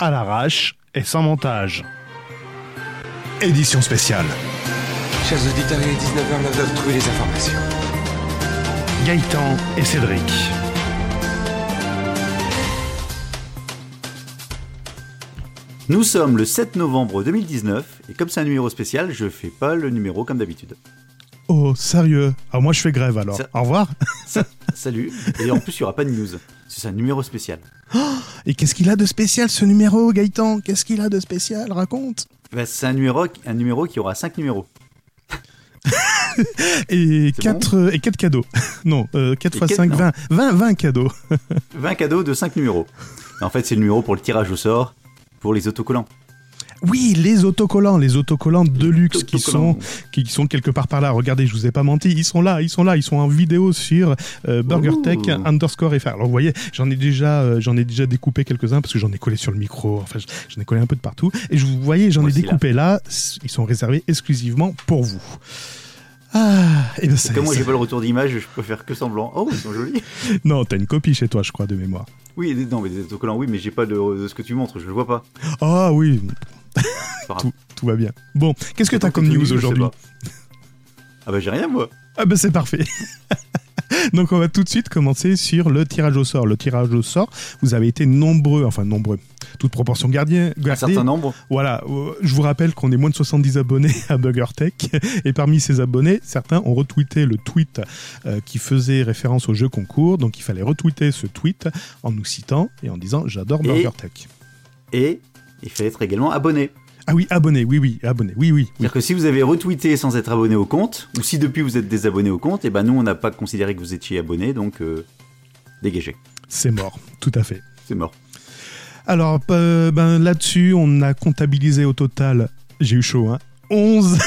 à l'arrache et sans montage. Édition spéciale. Chers auditeurs, il est 19h, nous trouver les informations. Gaëtan et Cédric. Nous sommes le 7 novembre 2019 et comme c'est un numéro spécial, je fais pas le numéro comme d'habitude. Oh, sérieux? Ah, moi je fais grève alors. Ça- Au revoir. Salut. Et en plus, il y aura pas de news. C'est un numéro spécial. Et qu'est-ce qu'il a de spécial ce numéro, Gaëtan? Qu'est-ce qu'il a de spécial? Raconte. Bah, c'est un numéro, un numéro qui aura 5 numéros. Et C'est 4 et quatre cadeaux. non, euh, 4 Et x quatre- 5, non. 20, 20, 20 cadeaux. 20 cadeaux de 5 numéros. En fait, c'est le numéro pour le tirage au sort pour les autocollants. Oui, les autocollants, les autocollants de luxe qui sont, qui sont quelque part par là. Regardez, je vous ai pas menti, ils sont là, ils sont là, ils sont en vidéo sur euh, BurgerTech underscore FR. Alors vous voyez, j'en ai déjà, euh, j'en ai déjà découpé quelques-uns parce que j'en ai collé sur le micro. Enfin, j'en ai collé un peu de partout. Et je vous voyez, j'en ai découpé là. Ils sont réservés exclusivement pour vous. Ah, et ben ça, Comme moi, j'ai pas le retour d'image, je peux faire que semblant. Oh, ils sont jolis. Non, t'as une copie chez toi, je crois, de mémoire. Oui, non, mais des autocollants, oui, mais j'ai pas de, de ce que tu montres, je le vois pas. Ah oui. Tout, tout va bien. Bon, qu'est-ce que t'as comme news aujourd'hui pas. Ah bah j'ai rien moi. Ah ben c'est parfait. Donc on va tout de suite commencer sur le tirage au sort. Le tirage au sort, vous avez été nombreux, enfin nombreux, toute proportion gardien, Un certain nombre. Voilà, euh, je vous rappelle qu'on est moins de 70 abonnés à BuggerTech et parmi ces abonnés, certains ont retweeté le tweet euh, qui faisait référence au jeu concours. Donc il fallait retweeter ce tweet en nous citant et en disant j'adore BurgerTech. Et il fallait être également abonné. Ah oui, abonné, oui oui, abonné, oui oui. oui. C'est-à-dire que si vous avez retweeté sans être abonné au compte, ou si depuis vous êtes désabonné au compte, et ben nous on n'a pas considéré que vous étiez abonné, donc euh, dégagez. C'est mort, tout à fait. C'est mort. Alors, euh, ben, là-dessus, on a comptabilisé au total, j'ai eu chaud, hein, 11,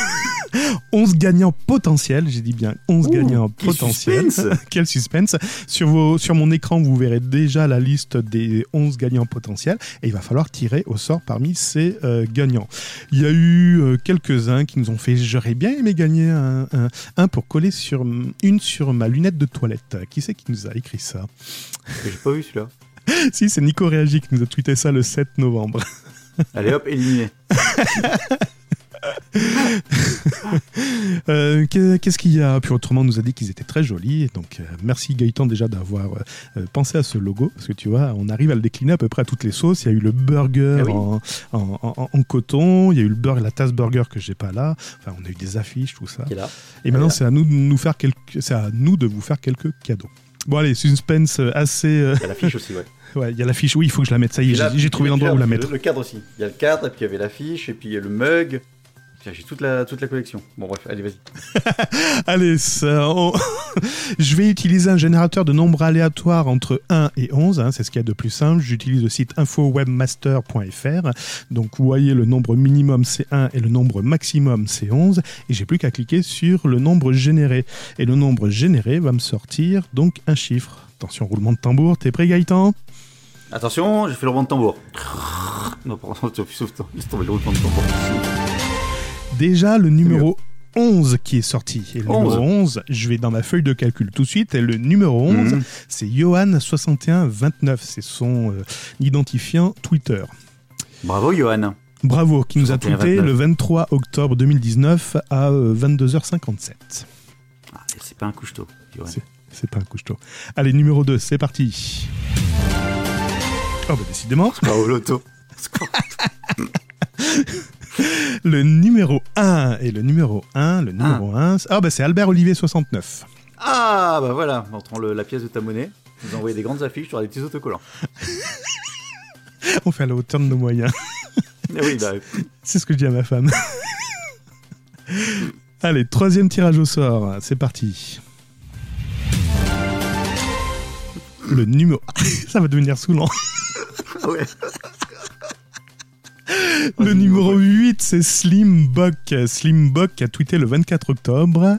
11 gagnants potentiels, j'ai dit bien 11 Ouh, gagnants quel potentiels. suspense. Quel suspense sur, vos, sur mon écran, vous verrez déjà la liste des 11 gagnants potentiels et il va falloir tirer au sort parmi ces euh, gagnants. Il y a eu euh, quelques-uns qui nous ont fait j'aurais bien aimé gagner un, un- un pour coller sur une sur ma lunette de toilette. Qui c'est qui nous a écrit ça? J'ai pas vu celui-là. Si, c'est Nico Réagi qui nous a tweeté ça le 7 novembre. Allez hop, éliminé. Euh, que- Qu'est-ce qu'il y a Puis autrement, on nous a dit qu'ils étaient très jolis. Donc, euh, merci Gaëtan déjà d'avoir euh, pensé à ce logo. Parce que tu vois, on arrive à le décliner à peu près à toutes les sauces. Il y a eu le burger oui. en, en- en- en coton. Il y a eu le burger, la tasse burger que j'ai pas là. Enfin, on a eu des affiches, tout ça. Là. Et maintenant, c'est à nous de nous faire quelques, c'est à nous de vous faire quelques cadeaux. Bon allez, suspense assez. Il y a l'affiche aussi, ouais. ouais, il y a l'affiche. Oui, il faut que je la mette. Ça y est, j'ai- trouvé l'endroit où la mettre. Le cadre aussi. Il y a le cadre, et puis il y avait l'affiche, et puis il y a le mug. Tiens, J'ai toute la, toute la collection. Bon bref, allez vas-y. Allez, ça, on- je vais utiliser un générateur de nombres aléatoires entre 1 et 11, hein, c'est ce qu'il y a de plus simple. J'utilise le site infowebmaster.fr. Donc vous voyez le nombre minimum c'est 1 et le nombre maximum c'est 11. Et j'ai plus qu'à cliquer sur le nombre généré. Et le nombre généré va me sortir donc un chiffre. Attention, roulement de tambour, t'es prêt Gaëtan? Attention, j'ai fait le roulement de tambour. Non, pardon, laisse tomber le roulement de tambour. Déjà le numéro 11 qui est sorti. Et le 11. numéro 11, je vais dans ma feuille de calcul tout de suite. Et le numéro 11, Mhm. c'est Johan6129. C'est son euh, identifiant Twitter. Bravo Johan. Bravo, qui nous a 61, tweeté 29. le 23 octobre 2019 à euh, 22h57. Ah, c'est pas un couche-tôt, Johan. C'est- pas un couche-tôt. Allez, numéro 2, c'est parti. Oh, bah décidément. Pas au loto. Le numéro 1 et le numéro 1, le numéro 1, ah bah c'est Albert Olivier 69. Ah bah voilà, montrant le- la pièce de ta monnaie. Vous envoyez des grandes affiches, tu auras des petits autocollants. On fait à la hauteur de nos moyens. Eh oui, bah, C'est ce que je dis à ma femme. Allez, troisième tirage au sort, c'est parti. Le numéro... Ça va devenir saoulant. ouais. Le numéro 8, c'est Slimbuck. Slimbuck qui a tweeté le 24 octobre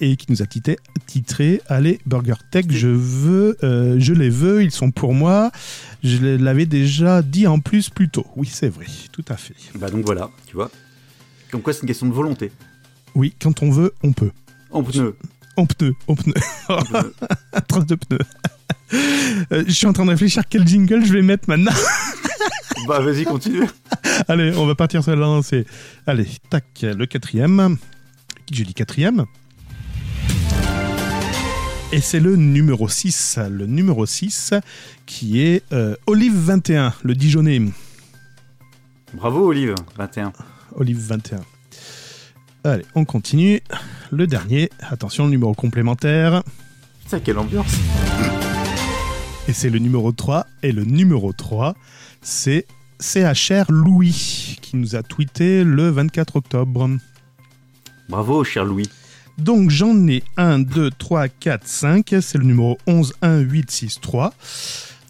et qui nous a titré, titré Allez, Burger Tech, je veux, euh, je les veux, ils sont pour moi. Je l'avais déjà dit en plus plus tôt. Oui, c'est vrai, tout à fait. Bah donc voilà, tu vois. Comme quoi c'est une question de volonté. Oui, quand on veut, on peut. En pneu. En pneu, en pneu. en pneu. Trace de pneu. Euh, je suis en train de réfléchir quel jingle je vais mettre maintenant. Bah, vas-y, continue. Allez, on va partir sur la lancée. Allez, tac, le quatrième. J'ai dit quatrième. Et c'est le numéro 6. Le numéro 6 qui est euh, Olive 21, le Dijonais. Bravo, Olive, 21. Olive 21. Allez, on continue. Le dernier, attention, le numéro complémentaire. Putain, quelle ambiance. Et c'est le numéro 3. Et le numéro 3, c'est CHR Louis, qui nous a tweeté le 24 octobre. Bravo, cher Louis. Donc j'en ai 1, 2, 3, 4, 5. C'est le numéro 11, 1, 8, 6, 3.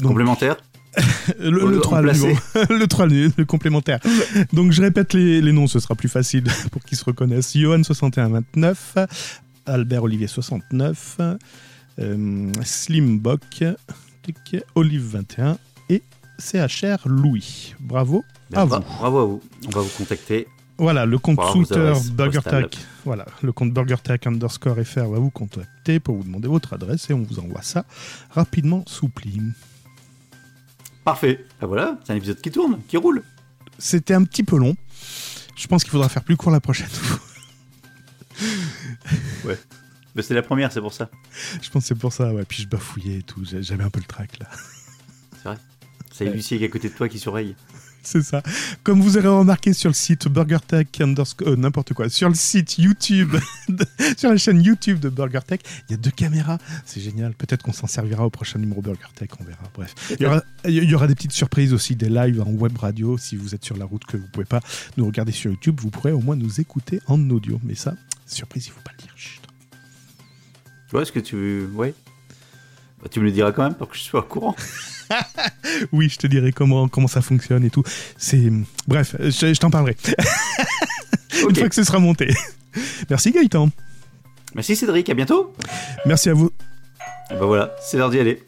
Donc, Complémentaire le, le le 3, le, remplacer. numéro- le 3, le, complémentaire. Donc je répète les, les noms, ce sera plus facile pour qu'ils se reconnaissent. Johan 6129, Albert Olivier 69, euh, Slim Bock, tic, Olive 21 et CHR Louis. Bravo Ben, à vous. Bravo à vous. On va vous contacter. Voilà, le compte Twitter. BurgerTech. Voilà, le compte BurgerTech underscore FR va vous contacter pour vous demander votre adresse et on vous envoie ça rapidement sous. Parfait. Ben voilà, c'est un épisode qui tourne, qui roule. C'était un petit peu long. Je pense qu'il faudra faire plus court la prochaine fois. Ben, c'est la première, c'est pour ça. Je pense que c'est pour ça, ouais. Puis je bafouillais et tout. J'avais un peu le trac là. C'est vrai. C'est l'huissier qui est à côté de toi qui surveille. C'est ça. Comme vous aurez remarqué sur le site BurgerTech underscore, euh, n'importe quoi, sur le site YouTube, de- sur la chaîne YouTube de BurgerTech, il y a deux caméras. C'est génial. Peut-être qu'on s'en servira au prochain numéro BurgerTech, on verra. Bref. Il y, aura, il y aura des petites surprises aussi, des lives en web radio. Si vous êtes sur la route que vous pouvez pas nous regarder sur YouTube, vous pourrez au moins nous écouter en audio. Mais ça, surprise, il faut pas le dire. Chut. Tu vois, est-ce que tu. Ouais. Bah, tu me le diras quand même pour que je sois au courant. Oui, je te dirai comment, comment ça fonctionne et tout. C'est Bref, je, je t'en parlerai. Une fois que ce sera monté. Merci Gaëtan. Merci Cédric, à bientôt. Merci à vous. Et ben voilà, c'est l'heure d'y aller.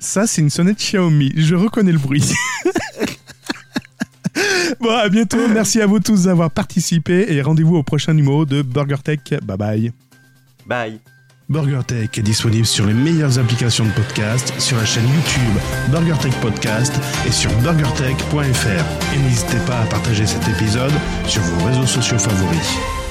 Ça, c'est une sonnette Xiaomi. Je reconnais le bruit. bon, à bientôt. Merci à vous tous d'avoir participé et rendez-vous au prochain numéro de BurgerTech. Bye bye. Bye. BurgerTech est disponible sur les meilleures applications de podcast, sur la chaîne YouTube BurgerTech Podcast et sur burgertech.fr. Et n'hésitez pas à partager cet épisode sur vos réseaux sociaux favoris.